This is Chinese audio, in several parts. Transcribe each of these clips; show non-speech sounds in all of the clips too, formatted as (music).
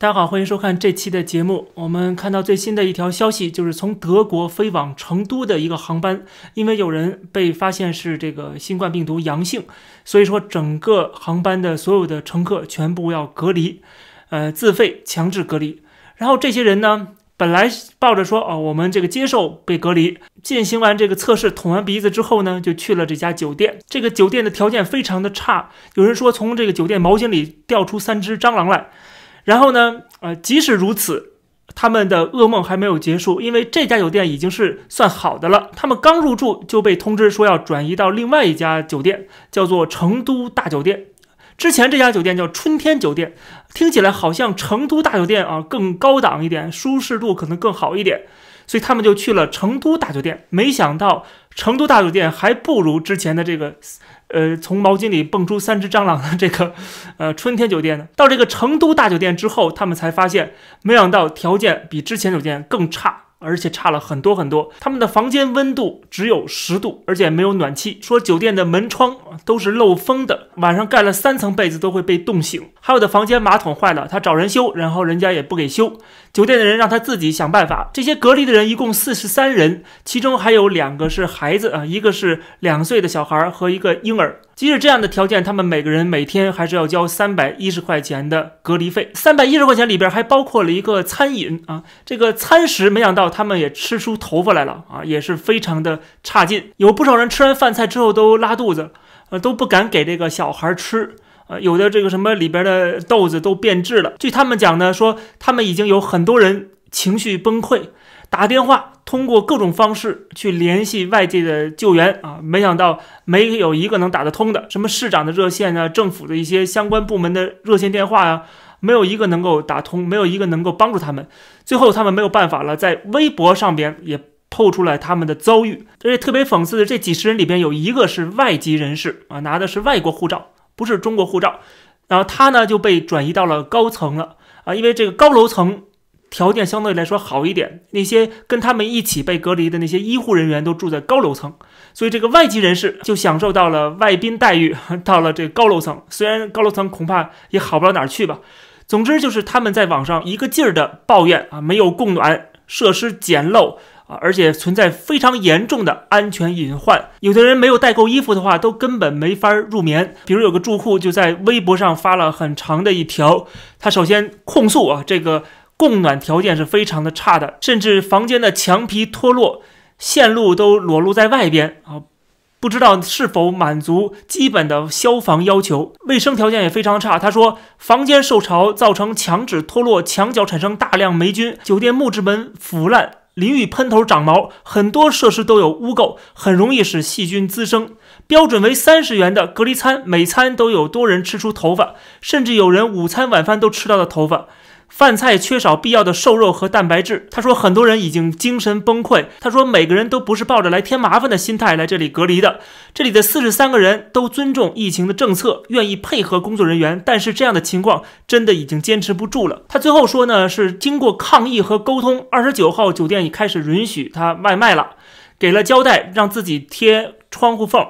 大家好，欢迎收看这期的节目。我们看到最新的一条消息，就是从德国飞往成都的一个航班，因为有人被发现是这个新冠病毒阳性，所以说整个航班的所有的乘客全部要隔离，呃，自费强制隔离。然后这些人呢，本来抱着说哦，我们这个接受被隔离，进行完这个测试，捅完鼻子之后呢，就去了这家酒店。这个酒店的条件非常的差，有人说从这个酒店毛巾里掉出三只蟑螂来。然后呢，呃，即使如此，他们的噩梦还没有结束，因为这家酒店已经是算好的了。他们刚入住就被通知说要转移到另外一家酒店，叫做成都大酒店。之前这家酒店叫春天酒店，听起来好像成都大酒店啊更高档一点，舒适度可能更好一点，所以他们就去了成都大酒店。没想到成都大酒店还不如之前的这个。呃，从毛巾里蹦出三只蟑螂的这个，(laughs) 呃，春天酒店呢，到这个成都大酒店之后，他们才发现，没想到条件比之前酒店更差。而且差了很多很多，他们的房间温度只有十度，而且没有暖气。说酒店的门窗都是漏风的，晚上盖了三层被子都会被冻醒。还有的房间马桶坏了，他找人修，然后人家也不给修。酒店的人让他自己想办法。这些隔离的人一共四十三人，其中还有两个是孩子啊，一个是两岁的小孩和一个婴儿。即使这样的条件，他们每个人每天还是要交三百一十块钱的隔离费。三百一十块钱里边还包括了一个餐饮啊，这个餐食没想到他们也吃出头发来了啊，也是非常的差劲。有不少人吃完饭菜之后都拉肚子，呃都不敢给这个小孩吃，呃有的这个什么里边的豆子都变质了。据他们讲呢，说他们已经有很多人情绪崩溃。打电话，通过各种方式去联系外界的救援啊，没想到没有一个能打得通的。什么市长的热线啊，政府的一些相关部门的热线电话呀，没有一个能够打通，没有一个能够帮助他们。最后他们没有办法了，在微博上边也透出来他们的遭遇。而且特别讽刺的，这几十人里边有一个是外籍人士啊，拿的是外国护照，不是中国护照。然后他呢就被转移到了高层了啊，因为这个高楼层。条件相对来说好一点，那些跟他们一起被隔离的那些医护人员都住在高楼层，所以这个外籍人士就享受到了外宾待遇，到了这高楼层。虽然高楼层恐怕也好不了哪儿去吧。总之就是他们在网上一个劲儿的抱怨啊，没有供暖设施简陋啊，而且存在非常严重的安全隐患。有的人没有带够衣服的话，都根本没法入眠。比如有个住户就在微博上发了很长的一条，他首先控诉啊这个。供暖条件是非常的差的，甚至房间的墙皮脱落，线路都裸露在外边啊！不知道是否满足基本的消防要求，卫生条件也非常差。他说，房间受潮造成墙纸脱落，墙角产生大量霉菌，酒店木质门腐烂，淋浴喷头长毛，很多设施都有污垢，很容易使细菌滋生。标准为三十元的隔离餐，每餐都有多人吃出头发，甚至有人午餐晚饭都吃到了头发。饭菜缺少必要的瘦肉和蛋白质。他说，很多人已经精神崩溃。他说，每个人都不是抱着来添麻烦的心态来这里隔离的。这里的四十三个人都尊重疫情的政策，愿意配合工作人员。但是这样的情况真的已经坚持不住了。他最后说呢，是经过抗议和沟通，二十九号酒店已开始允许他外卖了，给了交代，让自己贴窗户缝。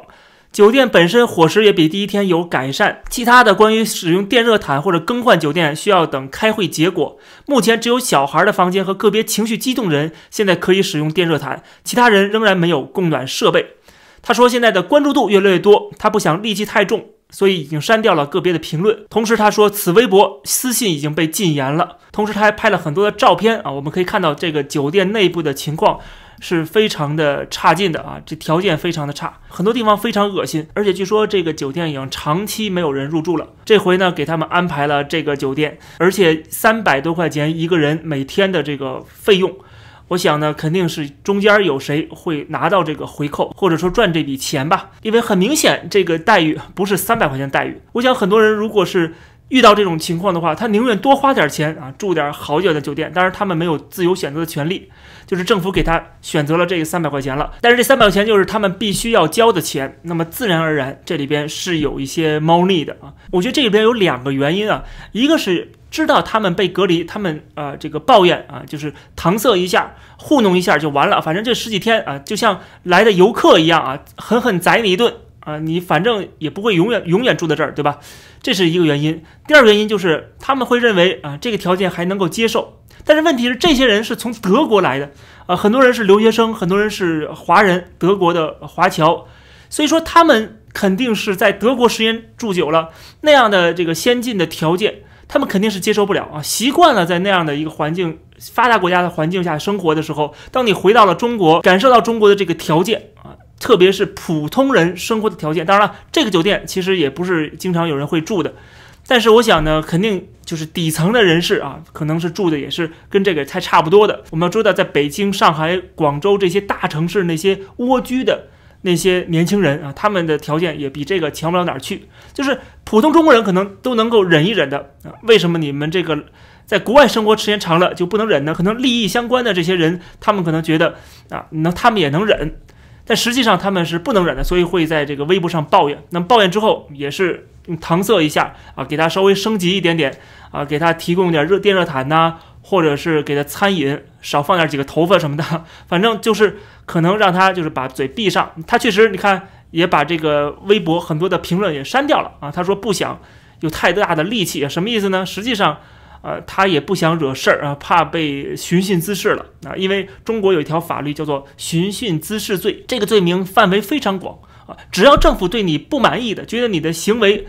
酒店本身伙食也比第一天有改善，其他的关于使用电热毯或者更换酒店需要等开会结果。目前只有小孩的房间和个别情绪激动人现在可以使用电热毯，其他人仍然没有供暖设备。他说现在的关注度越来越多，他不想戾气太重，所以已经删掉了个别的评论。同时他说此微博私信已经被禁言了。同时他还拍了很多的照片啊，我们可以看到这个酒店内部的情况。是非常的差劲的啊，这条件非常的差，很多地方非常恶心，而且据说这个酒店已经长期没有人入住了。这回呢，给他们安排了这个酒店，而且三百多块钱一个人每天的这个费用，我想呢，肯定是中间有谁会拿到这个回扣，或者说赚这笔钱吧，因为很明显这个待遇不是三百块钱待遇。我想很多人如果是。遇到这种情况的话，他宁愿多花点钱啊，住点好一点的酒店。当然，他们没有自由选择的权利，就是政府给他选择了这个三百块钱了。但是这三百块钱就是他们必须要交的钱，那么自然而然这里边是有一些猫腻的啊。我觉得这里边有两个原因啊，一个是知道他们被隔离，他们呃这个抱怨啊，就是搪塞一下、糊弄一下就完了，反正这十几天啊，就像来的游客一样啊，狠狠宰你一顿。啊，你反正也不会永远永远住在这儿，对吧？这是一个原因。第二个原因就是他们会认为啊，这个条件还能够接受。但是问题是，这些人是从德国来的啊，很多人是留学生，很多人是华人，德国的华侨，所以说他们肯定是在德国时间住久了，那样的这个先进的条件，他们肯定是接受不了啊。习惯了在那样的一个环境，发达国家的环境下生活的时候，当你回到了中国，感受到中国的这个条件啊。特别是普通人生活的条件，当然了，这个酒店其实也不是经常有人会住的，但是我想呢，肯定就是底层的人士啊，可能是住的也是跟这个才差不多的。我们要知道，在北京、上海、广州这些大城市，那些蜗居的那些年轻人啊，他们的条件也比这个强不了哪儿去。就是普通中国人可能都能够忍一忍的啊，为什么你们这个在国外生活时间长了就不能忍呢？可能利益相关的这些人，他们可能觉得啊，能他们也能忍。但实际上他们是不能忍的，所以会在这个微博上抱怨。那么抱怨之后也是搪塞一下啊，给他稍微升级一点点啊，给他提供点热电热毯呐，或者是给他餐饮少放点几个头发什么的，(laughs) 反正就是可能让他就是把嘴闭上。他确实你看也把这个微博很多的评论也删掉了啊，他说不想有太大的戾气，什么意思呢？实际上。呃，他也不想惹事儿啊，怕被寻衅滋事了啊。因为中国有一条法律叫做寻衅滋事罪，这个罪名范围非常广啊。只要政府对你不满意的，觉得你的行为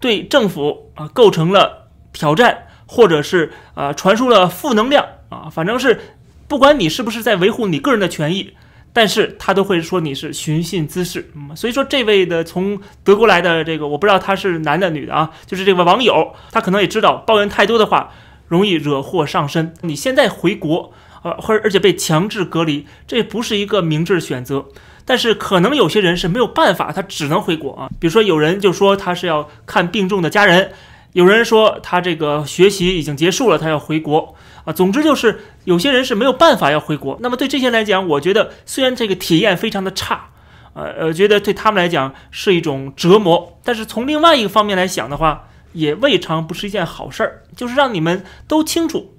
对政府啊构成了挑战，或者是啊传输了负能量啊，反正是不管你是不是在维护你个人的权益，但是他都会说你是寻衅滋事。嗯，所以说这位的从德国来的这个，我不知道他是男的女的啊，就是这位网友，他可能也知道抱怨太多的话。容易惹祸上身。你现在回国，呃，或者而且被强制隔离，这不是一个明智选择。但是可能有些人是没有办法，他只能回国啊。比如说有人就说他是要看病重的家人，有人说他这个学习已经结束了，他要回国啊。总之就是有些人是没有办法要回国。那么对这些来讲，我觉得虽然这个体验非常的差，呃呃，觉得对他们来讲是一种折磨。但是从另外一个方面来想的话，也未尝不是一件好事儿，就是让你们都清楚，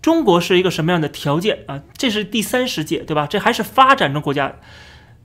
中国是一个什么样的条件啊？这是第三世界，对吧？这还是发展中国家，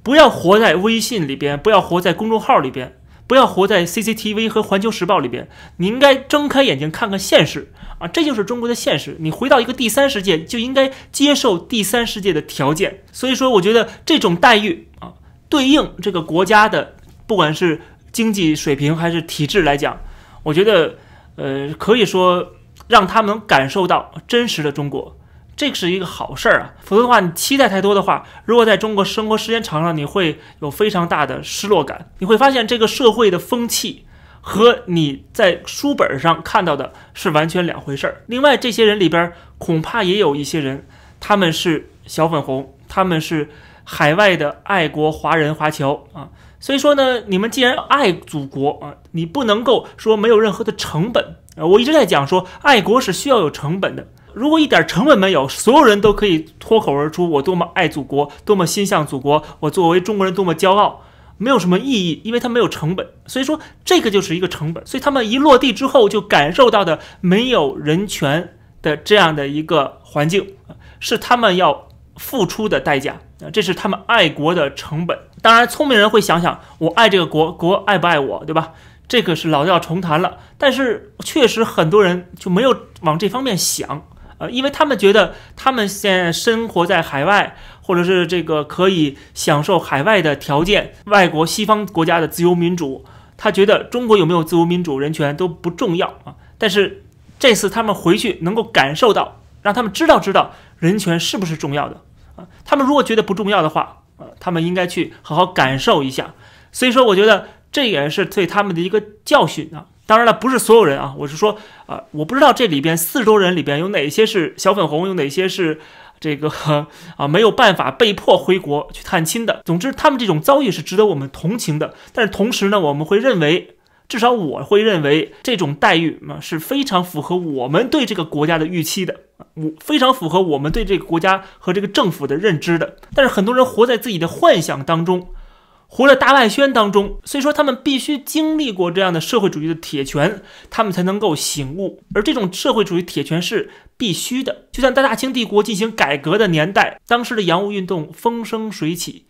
不要活在微信里边，不要活在公众号里边，不要活在 CCTV 和环球时报里边。你应该睁开眼睛看看现实啊！这就是中国的现实。你回到一个第三世界，就应该接受第三世界的条件。所以说，我觉得这种待遇啊，对应这个国家的，不管是经济水平还是体制来讲。我觉得，呃，可以说让他们感受到真实的中国，这是一个好事儿啊。否则的话，你期待太多的话，如果在中国生活时间长了，你会有非常大的失落感。你会发现这个社会的风气和你在书本上看到的是完全两回事儿。另外，这些人里边恐怕也有一些人，他们是小粉红，他们是海外的爱国华人华侨啊。所以说呢，你们既然爱祖国啊，你不能够说没有任何的成本啊。我一直在讲说，爱国是需要有成本的。如果一点成本没有，所有人都可以脱口而出我多么爱祖国，多么心向祖国，我作为中国人多么骄傲，没有什么意义，因为它没有成本。所以说这个就是一个成本。所以他们一落地之后就感受到的没有人权的这样的一个环境，是他们要付出的代价啊。这是他们爱国的成本。当然，聪明人会想想，我爱这个国，国爱不爱我，对吧？这个是老调重弹了。但是，确实很多人就没有往这方面想，呃，因为他们觉得他们现在生活在海外，或者是这个可以享受海外的条件，外国西方国家的自由民主，他觉得中国有没有自由民主、人权都不重要啊。但是这次他们回去能够感受到，让他们知道知道人权是不是重要的。啊，他们如果觉得不重要的话，呃，他们应该去好好感受一下。所以说，我觉得这也是对他们的一个教训啊。当然了，不是所有人啊，我是说，啊，我不知道这里边四十多人里边有哪些是小粉红，有哪些是这个 (laughs) 啊没有办法被迫回国去探亲的。总之，他们这种遭遇是值得我们同情的。但是同时呢，我们会认为。至少我会认为这种待遇啊是非常符合我们对这个国家的预期的，我非常符合我们对这个国家和这个政府的认知的。但是很多人活在自己的幻想当中，活在大外宣当中，所以说他们必须经历过这样的社会主义的铁拳，他们才能够醒悟。而这种社会主义铁拳是必须的，就像在大清帝国进行改革的年代，当时的洋务运动风生水起。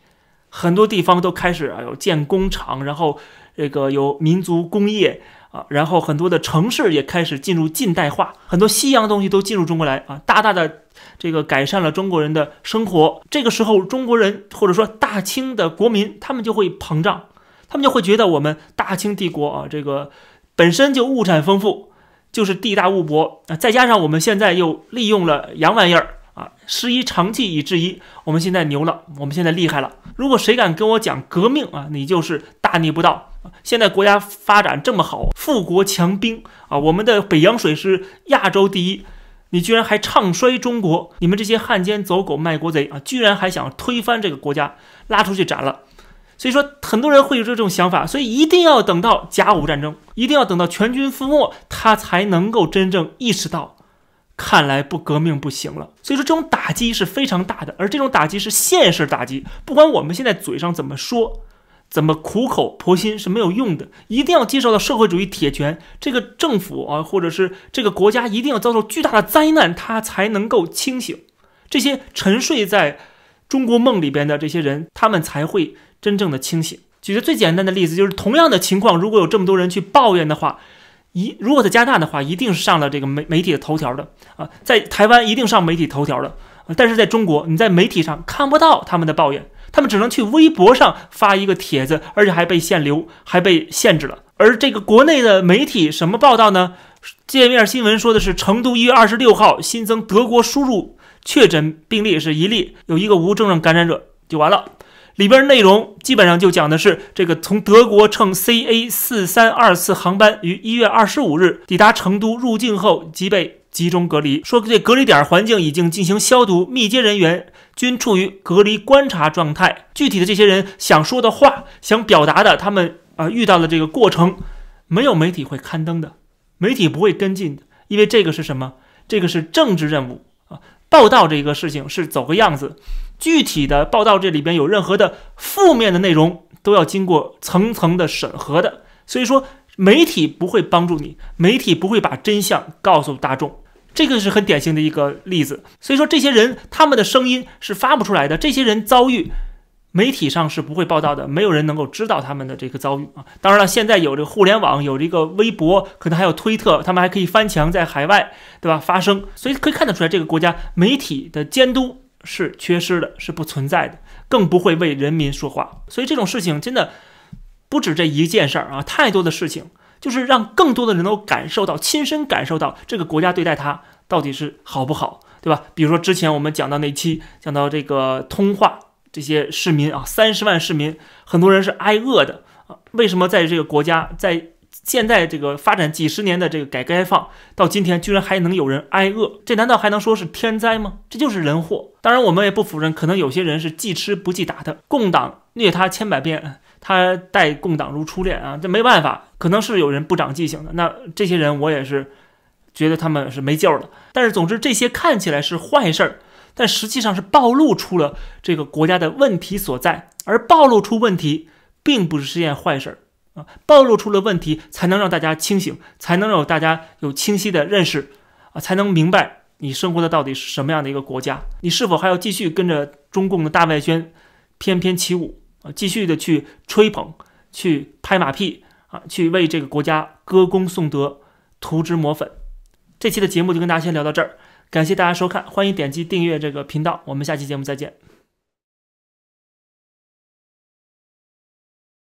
很多地方都开始啊有建工厂，然后这个有民族工业啊，然后很多的城市也开始进入近代化，很多西洋东西都进入中国来啊，大大的这个改善了中国人的生活。这个时候，中国人或者说大清的国民，他们就会膨胀，他们就会觉得我们大清帝国啊，这个本身就物产丰富，就是地大物博啊，再加上我们现在又利用了洋玩意儿。啊，师夷长技以制夷，我们现在牛了，我们现在厉害了。如果谁敢跟我讲革命啊，你就是大逆不道。现在国家发展这么好，富国强兵啊，我们的北洋水师亚洲第一，你居然还唱衰中国？你们这些汉奸走狗卖国贼啊，居然还想推翻这个国家，拉出去斩了。所以说，很多人会有这种想法，所以一定要等到甲午战争，一定要等到全军覆没，他才能够真正意识到。看来不革命不行了，所以说这种打击是非常大的，而这种打击是现实打击。不管我们现在嘴上怎么说，怎么苦口婆心是没有用的，一定要接受到社会主义铁拳，这个政府啊，或者是这个国家一定要遭受巨大的灾难，他才能够清醒。这些沉睡在中国梦里边的这些人，他们才会真正的清醒。举个最简单的例子，就是同样的情况，如果有这么多人去抱怨的话。一如果在加拿大的话，一定是上了这个媒媒体的头条的啊，在台湾一定上媒体头条的，但是在中国，你在媒体上看不到他们的抱怨，他们只能去微博上发一个帖子，而且还被限流，还被限制了。而这个国内的媒体什么报道呢？界面新闻说的是成都一月二十六号新增德国输入确诊病例是一例，有一个无症状感染者就完了。里边内容基本上就讲的是这个从德国乘 CA 四三二四航班于一月二十五日抵达成都入境后即被集中隔离，说这隔离点环境已经进行消毒，密接人员均处于隔离观察状态。具体的这些人想说的话、想表达的，他们啊遇到的这个过程，没有媒体会刊登的，媒体不会跟进的，因为这个是什么？这个是政治任务啊，报道这个事情是走个样子。具体的报道这里边有任何的负面的内容，都要经过层层的审核的。所以说，媒体不会帮助你，媒体不会把真相告诉大众，这个是很典型的一个例子。所以说，这些人他们的声音是发不出来的，这些人遭遇媒体上是不会报道的，没有人能够知道他们的这个遭遇啊。当然了，现在有这个互联网，有这个微博，可能还有推特，他们还可以翻墙在海外，对吧？发声，所以可以看得出来，这个国家媒体的监督。是缺失的，是不存在的，更不会为人民说话。所以这种事情真的不止这一件事儿啊，太多的事情，就是让更多的人都感受到、亲身感受到这个国家对待他到底是好不好，对吧？比如说之前我们讲到那期，讲到这个通话，这些市民啊，三十万市民，很多人是挨饿的啊。为什么在这个国家，在现在这个发展几十年的这个改革开放到今天，居然还能有人挨饿，这难道还能说是天灾吗？这就是人祸。当然，我们也不否认，可能有些人是记吃不记打的。共党虐他千百遍，他待共党如初恋啊，这没办法，可能是有人不长记性的。那这些人，我也是觉得他们是没救了。但是，总之这些看起来是坏事儿，但实际上是暴露出了这个国家的问题所在。而暴露出问题，并不是件坏事儿。啊，暴露出了问题，才能让大家清醒，才能让大家有清晰的认识，啊，才能明白你生活的到底是什么样的一个国家，你是否还要继续跟着中共的大外宣翩翩起舞啊，继续的去吹捧，去拍马屁啊，去为这个国家歌功颂德，涂脂抹粉。这期的节目就跟大家先聊到这儿，感谢大家收看，欢迎点击订阅这个频道，我们下期节目再见。